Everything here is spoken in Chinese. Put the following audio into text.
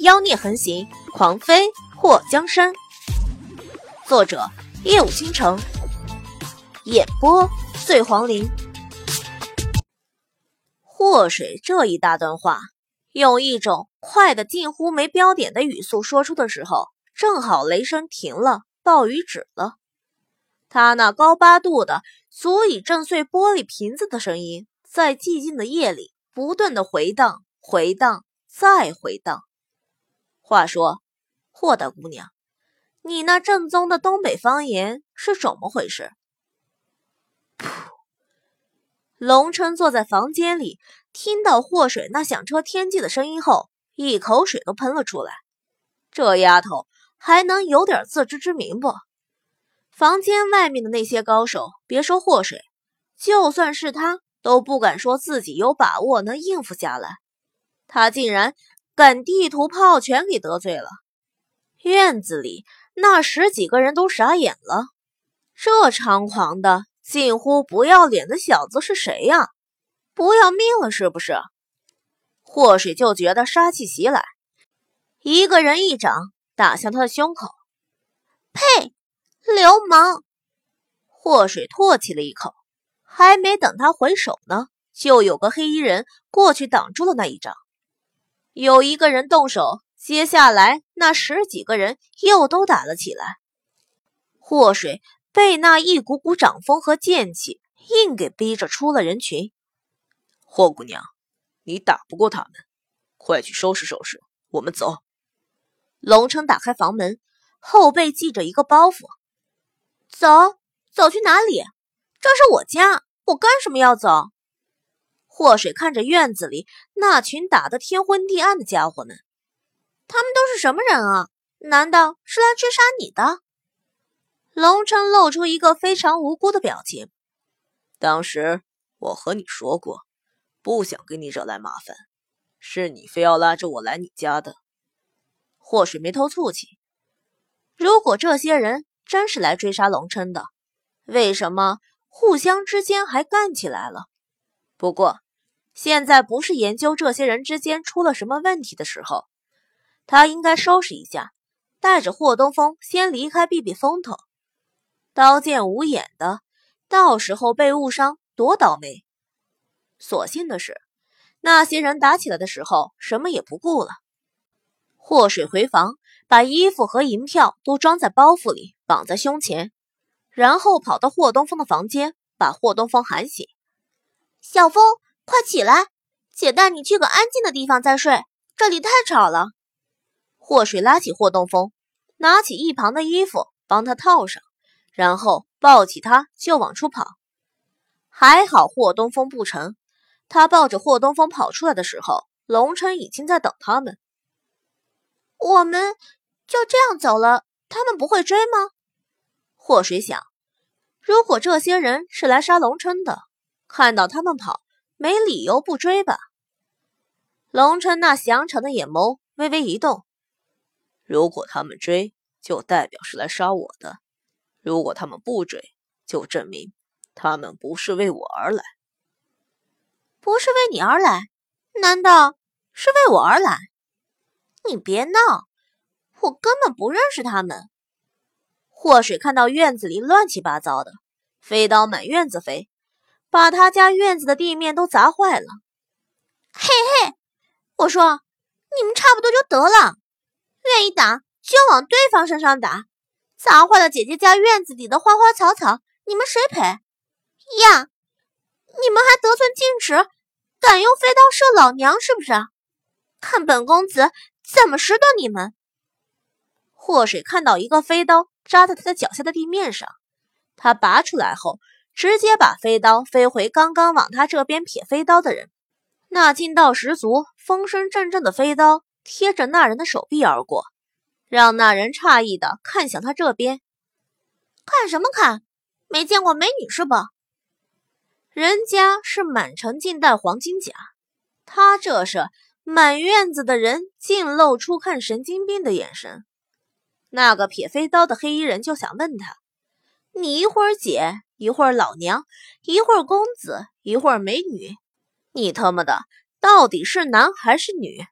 妖孽横行，狂妃祸江山。作者：夜舞倾城，演播：醉黄林。祸水这一大段话，用一种快的近乎没标点的语速说出的时候，正好雷声停了，暴雨止了。他那高八度的、足以震碎玻璃瓶子的声音，在寂静的夜里不断的回荡、回荡、再回荡。话说，霍大姑娘，你那正宗的东北方言是怎么回事？噗！龙琛坐在房间里，听到霍水那响彻天际的声音后，一口水都喷了出来。这丫头还能有点自知之明不？房间外面的那些高手，别说祸水，就算是他都不敢说自己有把握能应付下来。他竟然本地图炮全给得罪了。院子里那十几个人都傻眼了，这猖狂的、近乎不要脸的小子是谁呀？不要命了是不是？祸水就觉得杀气袭来，一个人一掌打向他的胸口。呸！流氓！祸水唾弃了一口，还没等他回手呢，就有个黑衣人过去挡住了那一掌。有一个人动手，接下来那十几个人又都打了起来。祸水被那一股股掌风和剑气硬给逼着出了人群。霍姑娘，你打不过他们，快去收拾收拾，我们走。龙城打开房门，后背系着一个包袱。走走去哪里？这是我家，我干什么要走？祸水看着院子里那群打得天昏地暗的家伙们，他们都是什么人啊？难道是来追杀你的？龙琛露出一个非常无辜的表情。当时我和你说过，不想给你惹来麻烦，是你非要拉着我来你家的。祸水眉头蹙起，如果这些人……真是来追杀龙琛的，为什么互相之间还干起来了？不过现在不是研究这些人之间出了什么问题的时候，他应该收拾一下，带着霍东风先离开避避风头。刀剑无眼的，到时候被误伤多倒霉。所幸的是，那些人打起来的时候什么也不顾了。祸水回房。把衣服和银票都装在包袱里，绑在胸前，然后跑到霍东风的房间，把霍东风喊醒：“小风，快起来，姐带你去个安静的地方再睡，这里太吵了。”霍水拉起霍东风，拿起一旁的衣服帮他套上，然后抱起他就往出跑。还好霍东风不成，他抱着霍东风跑出来的时候，龙琛已经在等他们。我们。就这样走了，他们不会追吗？祸水想，如果这些人是来杀龙琛的，看到他们跑，没理由不追吧？龙琛那狭长的眼眸微微一动。如果他们追，就代表是来杀我的；如果他们不追，就证明他们不是为我而来。不是为你而来？难道是为我而来？你别闹！我根本不认识他们。祸水看到院子里乱七八糟的，飞刀满院子飞，把他家院子的地面都砸坏了。嘿嘿，我说你们差不多就得了，愿意打就往对方身上打，砸坏了姐姐家院子里的花花草草，你们谁赔？呀，你们还得寸进尺，敢用飞刀射老娘是不是？看本公子怎么拾掇你们！祸水看到一个飞刀扎在他的脚下的地面上，他拔出来后，直接把飞刀飞回刚刚往他这边撇飞刀的人。那劲道十足、风声阵阵的飞刀贴着那人的手臂而过，让那人诧异的看向他这边。看什么看？没见过美女是吧？人家是满城尽带黄金甲，他这是满院子的人尽露出看神经病的眼神。那个撇飞刀的黑衣人就想问他：“你一会儿姐，一会儿老娘，一会儿公子，一会儿美女，你他妈的到底是男还是女？”